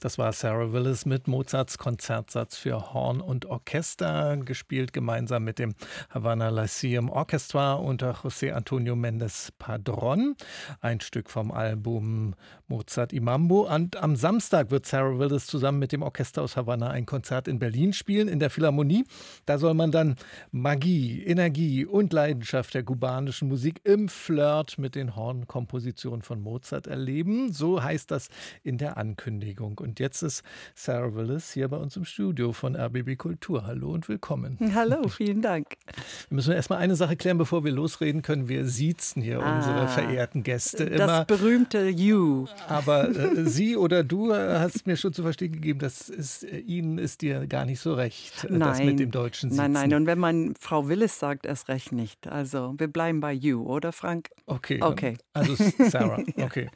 Das war Sarah Willis mit Mozarts Konzertsatz für Horn und Orchester, gespielt gemeinsam mit dem Havana Lyceum Orchestra unter José Antonio Mendes Padron. Ein Stück vom Album Mozart Imambo. Und am Samstag wird Sarah Willis zusammen mit dem Orchester aus Havanna ein Konzert in Berlin spielen, in der Philharmonie. Da soll man dann Magie, Energie und Leidenschaft der kubanischen Musik im Flirt mit den Hornkompositionen von Mozart erleben. So heißt das in der Ankündigung. Und und jetzt ist Sarah Willis hier bei uns im Studio von RBB Kultur. Hallo und willkommen. Hallo, vielen Dank. Wir müssen erstmal eine Sache klären, bevor wir losreden können. Wir siezen hier ah, unsere verehrten Gäste immer. Das berühmte You. Aber äh, Sie oder du hast mir schon zu verstehen gegeben, das ist, äh, Ihnen ist dir gar nicht so recht, nein, das mit dem deutschen Siezen. Nein, nein. Und wenn man Frau Willis sagt, erst recht nicht. Also wir bleiben bei You, oder Frank? Okay. Okay. Also Sarah, okay.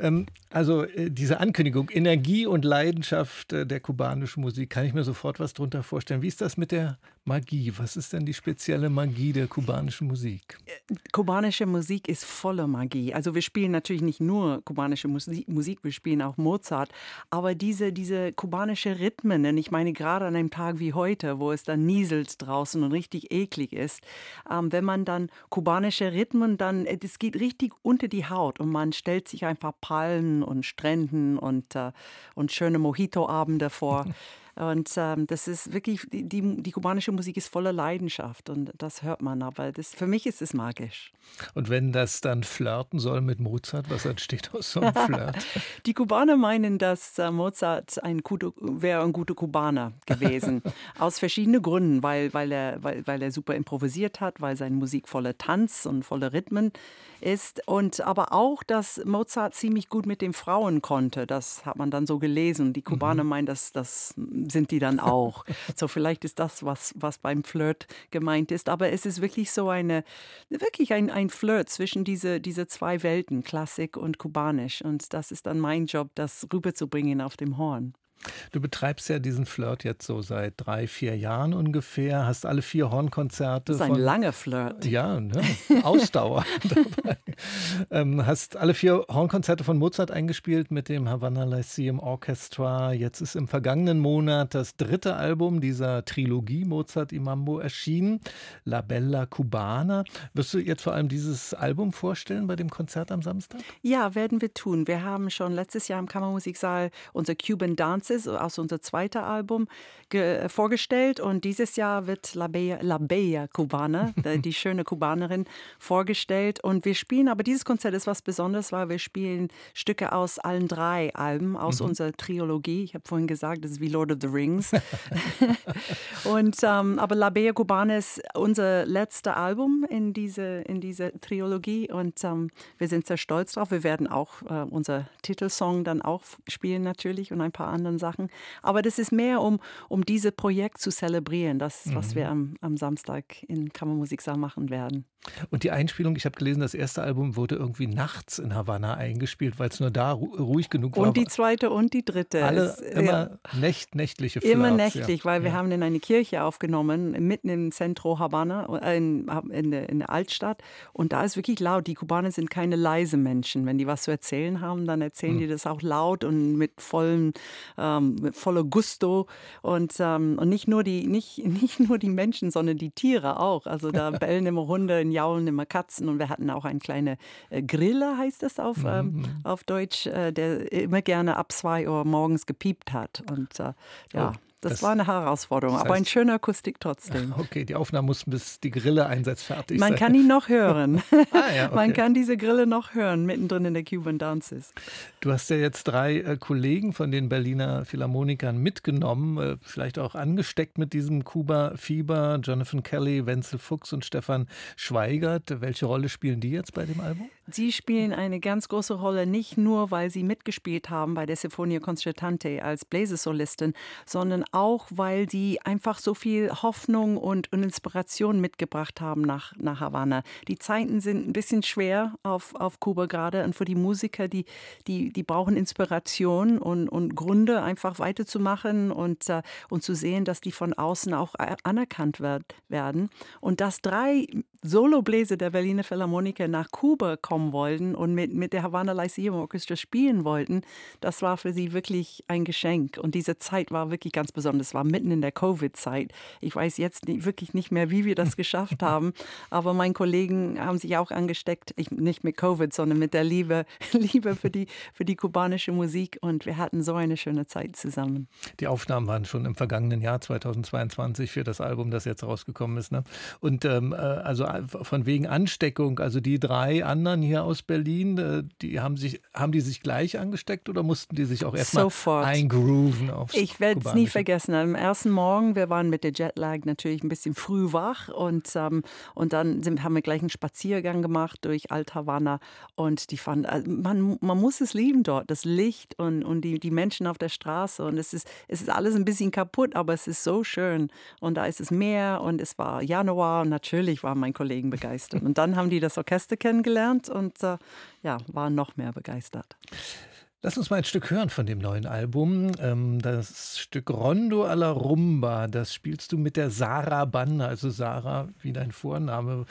ähm, also äh, diese Ankündigung, Energie Energie und Leidenschaft äh, der kubanischen Musik. Kann ich mir sofort was darunter vorstellen. Wie ist das mit der Magie? Was ist denn die spezielle Magie der kubanischen Musik? Äh, kubanische Musik ist voller Magie. Also wir spielen natürlich nicht nur kubanische Musik, wir spielen auch Mozart. Aber diese, diese kubanische Rhythmen, und ich meine gerade an einem Tag wie heute, wo es dann nieselt draußen und richtig eklig ist, ähm, wenn man dann kubanische Rhythmen, dann, äh, das geht richtig unter die Haut und man stellt sich einfach Palmen und Stränden und äh, und schöne Mojito-Abende vor. Und ähm, das ist wirklich, die, die, kubanische Musik ist voller Leidenschaft und das hört man, aber das, für mich ist es magisch. Und wenn das dann flirten soll mit Mozart, was entsteht aus so einem Flirt? die Kubaner meinen, dass äh, Mozart ein wäre ein guter Kubaner gewesen. aus verschiedenen Gründen, weil, weil, er, weil, weil er super improvisiert hat, weil seine Musik voller Tanz und voller Rhythmen ist und aber auch, dass Mozart ziemlich gut mit den Frauen konnte. Das hat man dann so gelesen. Die Kubaner mhm. meinen, dass das sind die dann auch. so vielleicht ist das, was, was beim Flirt gemeint ist. Aber es ist wirklich so eine, wirklich ein, ein Flirt zwischen diese, diese zwei Welten, Klassik und Kubanisch. Und das ist dann mein Job, das rüberzubringen auf dem Horn. Du betreibst ja diesen Flirt jetzt so seit drei, vier Jahren ungefähr, hast alle vier Hornkonzerte. Das ist ein von, langer Flirt. Ja, ne? Ausdauer dabei. Ähm, hast alle vier Hornkonzerte von Mozart eingespielt mit dem Havana Lyceum Orchestra. Jetzt ist im vergangenen Monat das dritte Album dieser Trilogie Mozart Imambo erschienen, La Bella Cubana. Wirst du jetzt vor allem dieses Album vorstellen bei dem Konzert am Samstag? Ja, werden wir tun. Wir haben schon letztes Jahr im Kammermusiksaal unser Cuban Dances Voices aus unser zweiter Album äh, vorgestellt und dieses Jahr wird La Bella, La Bella Cubana, die schöne Kubanerin, vorgestellt und wir spielen, aber dieses Konzert ist was Besonderes, weil wir spielen Stücke aus allen drei Alben, aus mhm. unserer Trilogie. Ich habe vorhin gesagt, das ist wie Lord of the Rings. und, ähm, aber La Bella Cubana ist unser letztes Album in diese, in diese Trilogie und ähm, wir sind sehr stolz drauf. Wir werden auch äh, unser Titelsong dann auch spielen natürlich und ein paar anderen Sachen. Aber das ist mehr, um, um dieses Projekt zu zelebrieren, das, mhm. was wir am, am Samstag in Kammermusiksaal machen werden. Und die Einspielung, ich habe gelesen, das erste Album wurde irgendwie nachts in Havanna eingespielt, weil es nur da ruhig genug war. Und die zweite und die dritte. Alle es, immer ja. nächt, nächtliche Flirts, Immer nächtlich, ja. weil wir ja. haben in eine Kirche aufgenommen, mitten im Zentro Havanna, äh, in, in, der, in der Altstadt. Und da ist wirklich laut. Die Kubaner sind keine leise Menschen. Wenn die was zu erzählen haben, dann erzählen mhm. die das auch laut und mit vollem ähm, voller Gusto und, ähm, und nicht, nur die, nicht, nicht nur die Menschen, sondern die Tiere auch. Also da bellen immer Hunde, jaulen immer Katzen und wir hatten auch einen kleinen äh, Griller, heißt das auf, mhm. ähm, auf Deutsch, äh, der immer gerne ab zwei Uhr morgens gepiept hat. Und äh, ja. Oh. Das, das, war eine Herausforderung, das heißt, aber ein schöner Akustik trotzdem. Okay, die Aufnahme muss bis die Grille einsetzt fertig Man sein. kann ihn noch hören. ah, ja, okay. Man kann diese Grille noch hören, mittendrin in der Cuban Dances. Du hast ja jetzt drei äh, Kollegen von den Berliner Philharmonikern mitgenommen, äh, vielleicht auch angesteckt mit diesem Kuba-Fieber. Jonathan Kelly, Wenzel Fuchs und Stefan Schweigert. Welche Rolle spielen die jetzt bei dem Album? Sie spielen eine ganz große Rolle, nicht nur, weil sie mitgespielt haben bei der Sinfonia Concertante als Bläsersolistin, sondern auch, weil sie einfach so viel Hoffnung und, und Inspiration mitgebracht haben nach, nach Havanna. Die Zeiten sind ein bisschen schwer auf, auf Kuba gerade und für die Musiker, die, die, die brauchen Inspiration und, und Gründe, einfach weiterzumachen und, uh, und zu sehen, dass die von außen auch anerkannt werd, werden. Und dass drei Solobläser der Berliner Philharmoniker nach Kuba kommen wollten und mit, mit der Havana Lyceum Orchestra spielen wollten, das war für sie wirklich ein Geschenk. Und diese Zeit war wirklich ganz besonders. Es war mitten in der Covid-Zeit. Ich weiß jetzt nicht, wirklich nicht mehr, wie wir das geschafft haben, aber meine Kollegen haben sich auch angesteckt, ich, nicht mit Covid, sondern mit der Liebe, Liebe für, die, für die kubanische Musik. Und wir hatten so eine schöne Zeit zusammen. Die Aufnahmen waren schon im vergangenen Jahr 2022 für das Album, das jetzt rausgekommen ist. Ne? Und ähm, äh, also von wegen Ansteckung, also die drei anderen hier aus Berlin, äh, die haben sich, haben die sich gleich angesteckt oder mussten die sich auch erstmal eingrooven aufs Ich werde es nie vergessen. Am ersten Morgen, wir waren mit der Jetlag natürlich ein bisschen früh wach und, ähm, und dann sind, haben wir gleich einen Spaziergang gemacht durch Alt-Havanna und die fanden, also man, man muss es lieben dort, das Licht und, und die, die Menschen auf der Straße und es ist, es ist alles ein bisschen kaputt, aber es ist so schön und da ist es Meer und es war Januar und natürlich waren meine Kollegen begeistert. Und dann haben die das Orchester kennengelernt und äh, ja, waren noch mehr begeistert. Lass uns mal ein Stück hören von dem neuen Album. Ähm, das Stück Rondo alla Rumba, das spielst du mit der Sarah Banda, also Sarah wie dein Vorname.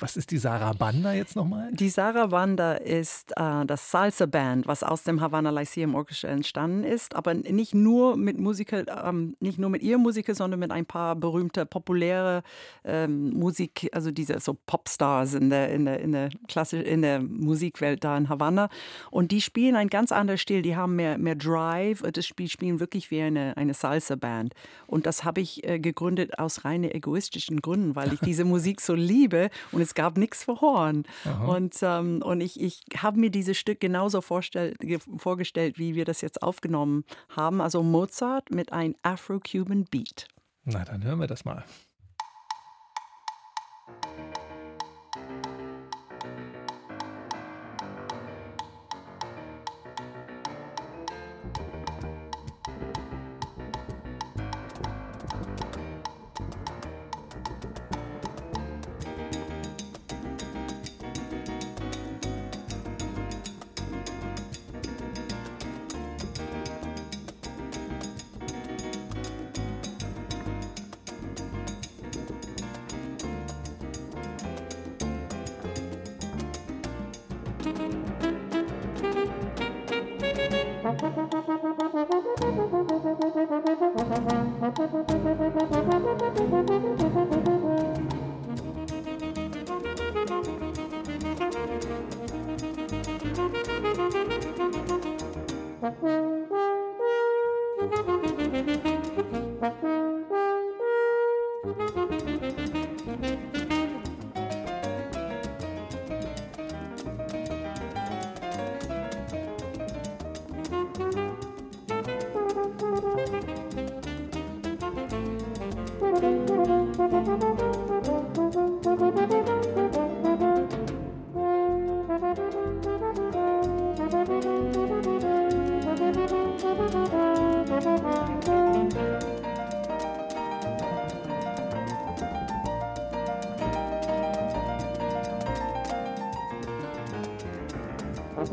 Was ist die Sarah Banda jetzt nochmal? Die Sarah Banda ist äh, das Salsa Band, was aus dem Havana Lyceum Orchestra entstanden ist, aber nicht nur mit Musiker, ähm, nicht nur mit ihr Musiker, sondern mit ein paar berühmte, populäre ähm, Musik, also diese so Popstars in der, in der, in der Klasse, in der Musikwelt da in Havanna. Und die spielen ein ganz anderes Stil, die haben mehr, mehr Drive, das Spiel spielen wirklich wie eine, eine Salsa Band. Und das habe ich äh, gegründet aus rein egoistischen Gründen, weil ich diese Musik so liebe und es gab nichts für Horn. Und, ähm, und ich, ich habe mir dieses Stück genauso vorgestellt, wie wir das jetzt aufgenommen haben. Also Mozart mit einem Afro-Cuban Beat. Na, dann hören wir das mal.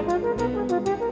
Müzik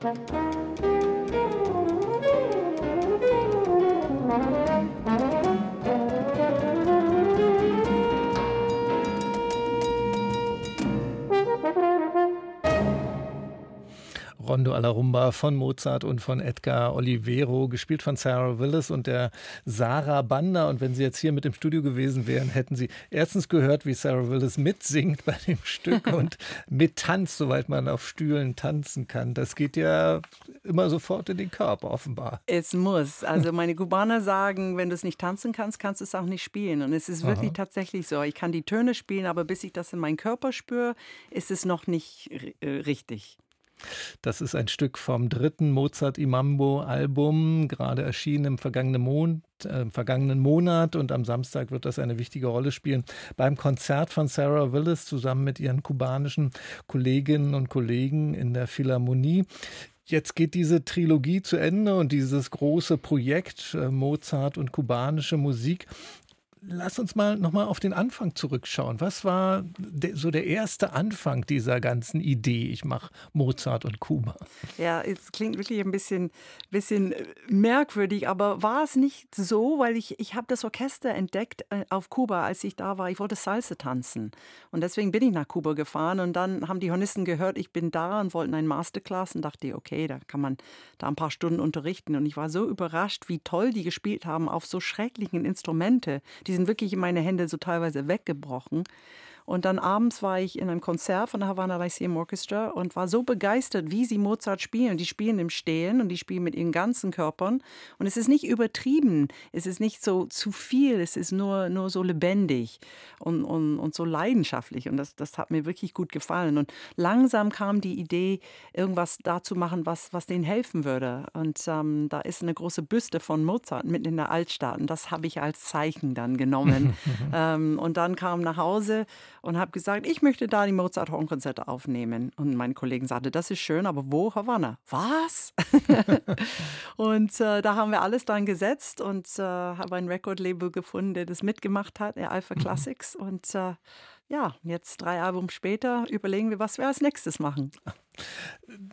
Thank you. Rondo alla Rumba von Mozart und von Edgar Olivero, gespielt von Sarah Willis und der Sarah Banda. Und wenn Sie jetzt hier mit im Studio gewesen wären, hätten Sie erstens gehört, wie Sarah Willis mitsingt bei dem Stück und mittanzt, soweit man auf Stühlen tanzen kann. Das geht ja immer sofort in den Körper, offenbar. Es muss. Also meine Kubaner sagen, wenn du es nicht tanzen kannst, kannst du es auch nicht spielen. Und es ist wirklich Aha. tatsächlich so. Ich kann die Töne spielen, aber bis ich das in meinen Körper spüre, ist es noch nicht äh, richtig. Das ist ein Stück vom dritten Mozart Imambo Album, gerade erschienen im vergangenen, Mon äh, vergangenen Monat und am Samstag wird das eine wichtige Rolle spielen beim Konzert von Sarah Willis zusammen mit ihren kubanischen Kolleginnen und Kollegen in der Philharmonie. Jetzt geht diese Trilogie zu Ende und dieses große Projekt äh, Mozart und kubanische Musik Lass uns mal nochmal auf den Anfang zurückschauen. Was war de, so der erste Anfang dieser ganzen Idee? Ich mache Mozart und Kuba. Ja, es klingt wirklich ein bisschen, bisschen äh, merkwürdig, aber war es nicht so, weil ich, ich habe das Orchester entdeckt äh, auf Kuba, als ich da war. Ich wollte Salsa tanzen und deswegen bin ich nach Kuba gefahren und dann haben die Hornisten gehört, ich bin da und wollten einen Masterclass und dachte, okay, da kann man da ein paar Stunden unterrichten und ich war so überrascht, wie toll die gespielt haben auf so schrecklichen Instrumente. Die sind wirklich in meine Hände so teilweise weggebrochen. Und dann abends war ich in einem Konzert von der Havana Lyceum Orchestra und war so begeistert, wie sie Mozart spielen. Die spielen im Stehen und die spielen mit ihren ganzen Körpern. Und es ist nicht übertrieben, es ist nicht so zu viel, es ist nur, nur so lebendig und, und, und so leidenschaftlich. Und das, das hat mir wirklich gut gefallen. Und langsam kam die Idee, irgendwas da zu machen, was, was denen helfen würde. Und ähm, da ist eine große Büste von Mozart mitten in der Altstadt. Und das habe ich als Zeichen dann genommen. ähm, und dann kam nach Hause und habe gesagt, ich möchte da die Mozart-Hornkonzerte aufnehmen. Und mein Kollege sagte, das ist schön, aber wo? Havanna. Was? und äh, da haben wir alles dann gesetzt und äh, habe ein Record-Label gefunden, der das mitgemacht hat, der Alpha mhm. Classics. Und äh, ja, jetzt drei Alben später überlegen wir, was wir als nächstes machen.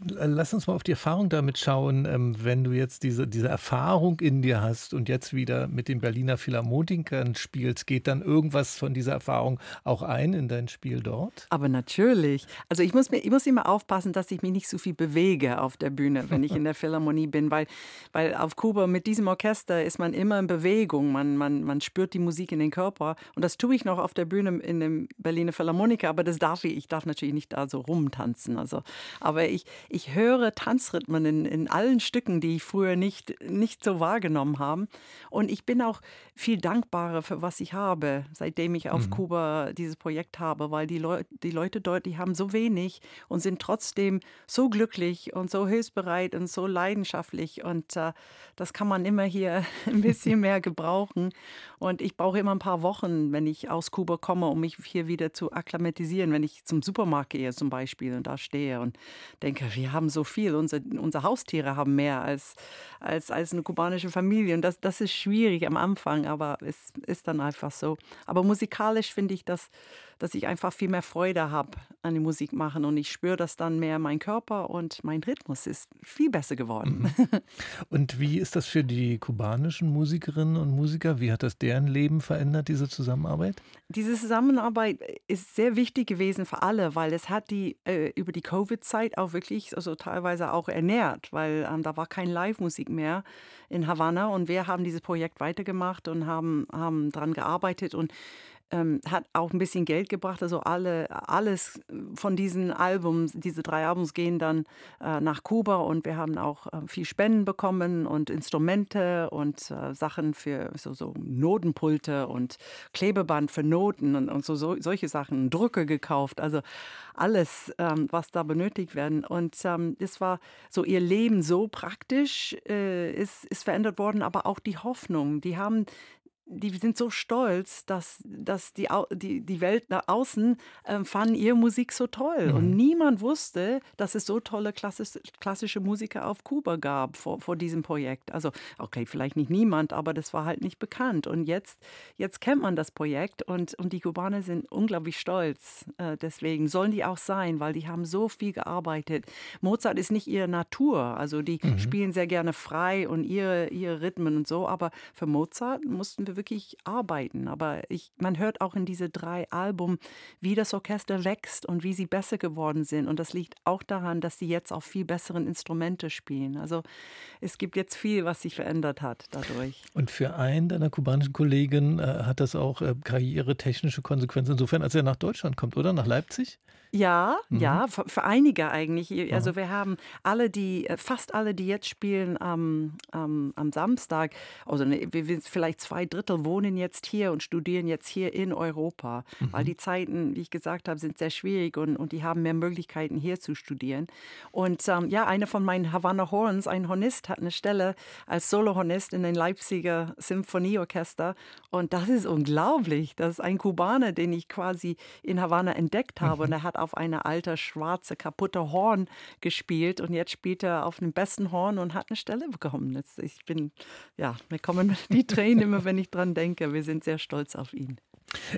Lass uns mal auf die Erfahrung damit schauen, ähm, wenn du jetzt diese, diese Erfahrung in dir hast und jetzt wieder mit den Berliner Philharmonikern spielst, geht dann irgendwas von dieser Erfahrung auch ein in dein Spiel dort? Aber natürlich. Also ich muss, mir, ich muss immer aufpassen, dass ich mich nicht so viel bewege auf der Bühne, wenn ich in der Philharmonie bin, weil, weil auf Kuba mit diesem Orchester ist man immer in Bewegung, man, man, man spürt die Musik in den Körper und das tue ich noch auf der Bühne in dem Berliner Philharmoniker, aber das darf ich, ich darf natürlich nicht da so rumtanzen. Also aber ich, ich höre Tanzrhythmen in, in allen Stücken, die ich früher nicht, nicht so wahrgenommen habe. Und ich bin auch viel dankbarer für was ich habe, seitdem ich auf mhm. Kuba dieses Projekt habe, weil die, Leu die Leute dort, die haben so wenig und sind trotzdem so glücklich und so hilfsbereit und so leidenschaftlich. Und äh, das kann man immer hier ein bisschen mehr gebrauchen. Und ich brauche immer ein paar Wochen, wenn ich aus Kuba komme, um mich hier wieder zu akklimatisieren, wenn ich zum Supermarkt gehe zum Beispiel und da stehe und denke, wir haben so viel, unsere, unsere Haustiere haben mehr als, als, als eine kubanische Familie. Und das, das ist schwierig am Anfang, aber es ist dann einfach so. Aber musikalisch finde ich das dass ich einfach viel mehr Freude habe an die Musik machen und ich spüre das dann mehr mein Körper und mein Rhythmus ist viel besser geworden. Mhm. Und wie ist das für die kubanischen Musikerinnen und Musiker? Wie hat das deren Leben verändert, diese Zusammenarbeit? Diese Zusammenarbeit ist sehr wichtig gewesen für alle, weil es hat die äh, über die Covid-Zeit auch wirklich, also teilweise auch ernährt, weil ähm, da war kein Live-Musik mehr in Havanna und wir haben dieses Projekt weitergemacht und haben, haben daran gearbeitet und ähm, hat auch ein bisschen Geld gebracht. Also alle, alles von diesen Albums, diese drei Albums gehen dann äh, nach Kuba und wir haben auch äh, viel Spenden bekommen und Instrumente und äh, Sachen für so, so Notenpulte und Klebeband für Noten und, und so, so, solche Sachen, Drucke gekauft. Also alles, ähm, was da benötigt werden. Und ähm, es war so ihr Leben so praktisch, äh, ist, ist verändert worden, aber auch die Hoffnung. Die haben die sind so stolz, dass, dass die, die, die Welt nach außen äh, fanden ihre Musik so toll. Mhm. Und niemand wusste, dass es so tolle klassisch, klassische Musiker auf Kuba gab vor, vor diesem Projekt. Also, okay, vielleicht nicht niemand, aber das war halt nicht bekannt. Und jetzt, jetzt kennt man das Projekt und, und die Kubaner sind unglaublich stolz. Äh, deswegen sollen die auch sein, weil die haben so viel gearbeitet. Mozart ist nicht ihre Natur. Also, die mhm. spielen sehr gerne frei und ihre, ihre Rhythmen und so. Aber für Mozart mussten wir wirklich arbeiten. Aber ich, man hört auch in diese drei Alben, wie das Orchester wächst und wie sie besser geworden sind. Und das liegt auch daran, dass sie jetzt auf viel besseren Instrumente spielen. Also es gibt jetzt viel, was sich verändert hat dadurch. Und für einen deiner kubanischen Kollegen äh, hat das auch äh, karrieretechnische Konsequenzen, insofern, als er nach Deutschland kommt, oder? Nach Leipzig? Ja, mhm. ja, für, für, einige eigentlich. Also Aha. wir haben alle, die, äh, fast alle, die jetzt spielen am, am, am Samstag, also ne, wir, vielleicht zwei Drittel wohnen jetzt hier und studieren jetzt hier in Europa, mhm. weil die Zeiten, wie ich gesagt habe, sind sehr schwierig und, und die haben mehr Möglichkeiten hier zu studieren. Und ähm, ja, einer von meinen Havana Horns, ein Hornist, hat eine Stelle als Solohornist in den Leipziger Symphonieorchester und das ist unglaublich. Das ist ein Kubaner, den ich quasi in Havanna entdeckt habe mhm. und er hat auf eine alte, schwarze, kaputte Horn gespielt und jetzt spielt er auf dem besten Horn und hat eine Stelle bekommen. Jetzt, ich bin, ja, mir kommen die Tränen immer, wenn ich dran denke. Wir sind sehr stolz auf ihn.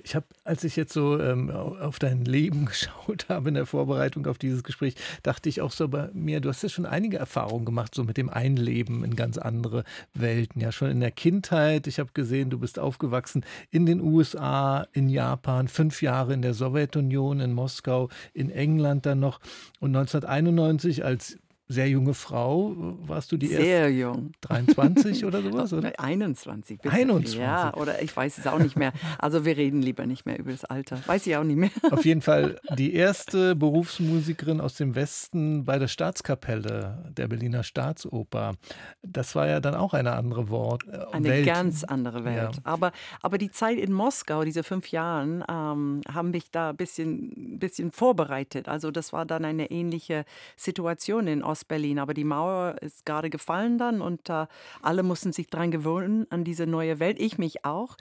Ich habe, als ich jetzt so ähm, auf dein Leben geschaut habe in der Vorbereitung auf dieses Gespräch, dachte ich auch so bei mir, du hast ja schon einige Erfahrungen gemacht, so mit dem Einleben in ganz andere Welten. Ja, schon in der Kindheit. Ich habe gesehen, du bist aufgewachsen in den USA, in Japan, fünf Jahre in der Sowjetunion, in Moskau, in England dann noch. Und 1991 als sehr junge Frau. Warst du die erste? Sehr jung. 23 oder sowas? Oder? 21. Bitte. 21. Ja, oder ich weiß es auch nicht mehr. Also wir reden lieber nicht mehr über das Alter. Weiß ich auch nicht mehr. Auf jeden Fall die erste Berufsmusikerin aus dem Westen bei der Staatskapelle der Berliner Staatsoper. Das war ja dann auch eine andere Wort, äh, eine Welt. ganz andere Welt. Ja. Aber, aber die Zeit in Moskau, diese fünf Jahre, ähm, haben mich da ein bisschen, bisschen vorbereitet. Also das war dann eine ähnliche Situation in Ost Ostberlin. Aber die Mauer ist gerade gefallen dann und äh, alle mussten sich daran gewöhnen, an diese neue Welt. Ich mich auch.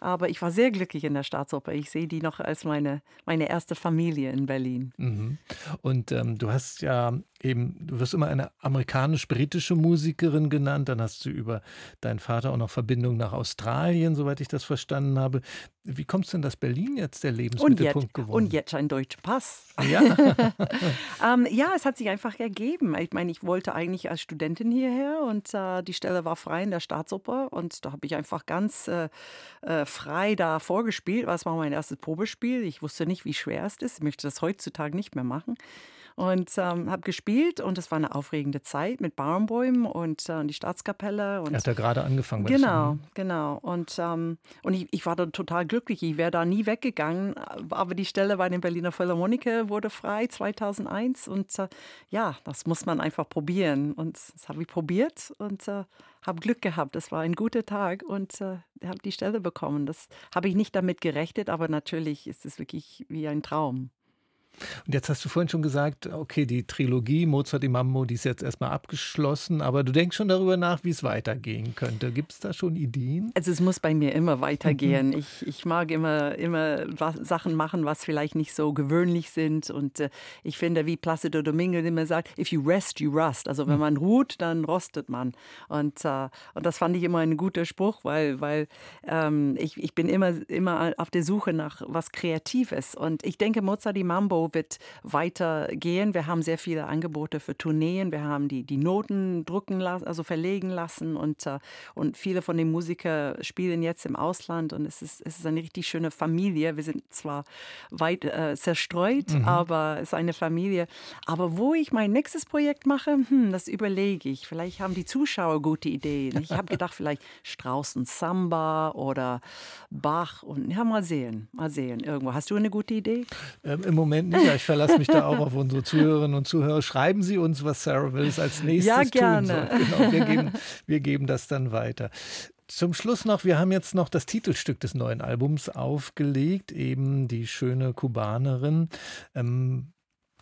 Aber ich war sehr glücklich in der Staatsoper. Ich sehe die noch als meine, meine erste Familie in Berlin. Mhm. Und ähm, du hast ja eben, du wirst immer eine amerikanisch-britische Musikerin genannt, dann hast du über deinen Vater auch noch Verbindung nach Australien, soweit ich das verstanden habe. Wie kommt es denn, dass Berlin jetzt der Lebensmittelpunkt geworden ist? Und jetzt ein deutscher Pass. Ja. ähm, ja, es hat sich einfach ergeben. Ich meine, ich wollte eigentlich als Studentin hierher und äh, die Stelle war frei in der Staatsoper und da habe ich einfach ganz äh, äh, frei da vorgespielt. Das war mein erstes Probespiel. Ich wusste nicht, wie schwer es ist. Ich möchte das heutzutage nicht mehr machen und ähm, habe gespielt und es war eine aufregende Zeit mit Baumbäumen und äh, die Staatskapelle. Und er hat ja gerade angefangen. Genau, genau. Und, ähm, und ich, ich war da total glücklich. Ich wäre da nie weggegangen, aber die Stelle bei den Berliner Philharmoniker wurde frei 2001 und äh, ja, das muss man einfach probieren. Und das habe ich probiert und äh, habe Glück gehabt. Das war ein guter Tag und äh, habe die Stelle bekommen. Das habe ich nicht damit gerechnet, aber natürlich ist es wirklich wie ein Traum. Und jetzt hast du vorhin schon gesagt, okay, die Trilogie Mozart im Mambo, die ist jetzt erstmal abgeschlossen, aber du denkst schon darüber nach, wie es weitergehen könnte. Gibt es da schon Ideen? Also es muss bei mir immer weitergehen. Mhm. Ich, ich mag immer, immer Sachen machen, was vielleicht nicht so gewöhnlich sind. Und äh, ich finde, wie Placido Domingo immer sagt, if you rest, you rust. Also wenn mhm. man ruht, dann rostet man. Und, äh, und das fand ich immer ein guter Spruch, weil, weil ähm, ich, ich bin immer, immer auf der Suche nach was Kreatives. Und ich denke, Mozart im Mambo Wird weitergehen. Wir haben sehr viele Angebote für Tourneen. Wir haben die, die Noten drucken lassen, also verlegen lassen und, uh, und viele von den Musikern spielen jetzt im Ausland und es ist, es ist eine richtig schöne Familie. Wir sind zwar weit äh, zerstreut, mhm. aber es ist eine Familie. Aber wo ich mein nächstes Projekt mache, hm, das überlege ich. Vielleicht haben die Zuschauer gute Ideen. Ich habe gedacht, vielleicht Strauß und Samba oder Bach und ja, mal sehen, mal sehen. Irgendwo. Hast du eine gute Idee? Ähm, Im Moment nicht. Ich verlasse mich da auch auf unsere Zuhörerinnen und Zuhörer. Schreiben Sie uns, was Sarah Wills als nächstes ja, gerne. tun soll. Genau, wir geben, wir geben das dann weiter. Zum Schluss noch, wir haben jetzt noch das Titelstück des neuen Albums aufgelegt, eben die schöne Kubanerin. Ähm,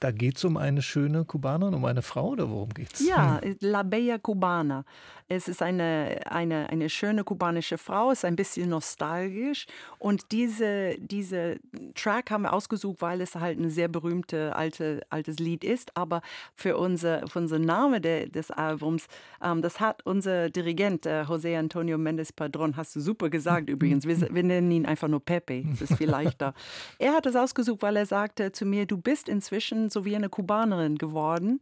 da geht es um eine schöne Kubanerin, um eine Frau oder worum geht es? Ja, hm. La Bella Cubana. Es ist eine, eine, eine schöne kubanische Frau, ist ein bisschen nostalgisch. Und diese, diese Track haben wir ausgesucht, weil es halt ein sehr berühmtes alte, altes Lied ist. Aber für unser, für unser Name de, des Albums, ähm, das hat unser Dirigent, äh, José Antonio Mendes Padron, hast du super gesagt übrigens. Wir, wir nennen ihn einfach nur Pepe. Das ist viel leichter. er hat es ausgesucht, weil er sagte zu mir, du bist inzwischen so wie eine Kubanerin geworden.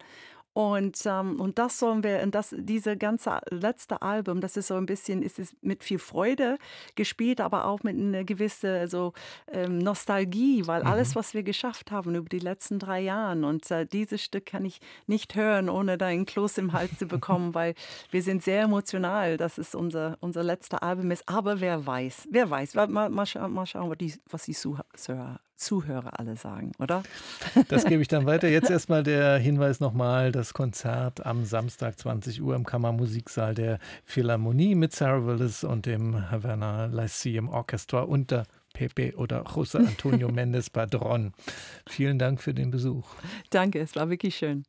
Und, ähm, und das sollen wir, und das, diese ganze letzte Album, das ist so ein bisschen, ist es mit viel Freude gespielt, aber auch mit einer gewissen so, ähm, Nostalgie, weil mhm. alles, was wir geschafft haben über die letzten drei Jahre und äh, dieses Stück kann ich nicht hören, ohne da einen Kloß im Hals zu bekommen, weil wir sind sehr emotional, dass es unser, unser letzter Album ist. Aber wer weiß, wer weiß, mal, mal, mal schauen, was die, was die Zuhörer Zuhörer alle sagen, oder? Das gebe ich dann weiter. Jetzt erstmal der Hinweis nochmal: das Konzert am Samstag 20 Uhr im Kammermusiksaal der Philharmonie mit Sarah Willis und dem Havana Lyceum Orchestra unter Pepe oder José Antonio Mendes Padron. Vielen Dank für den Besuch. Danke, es war wirklich schön.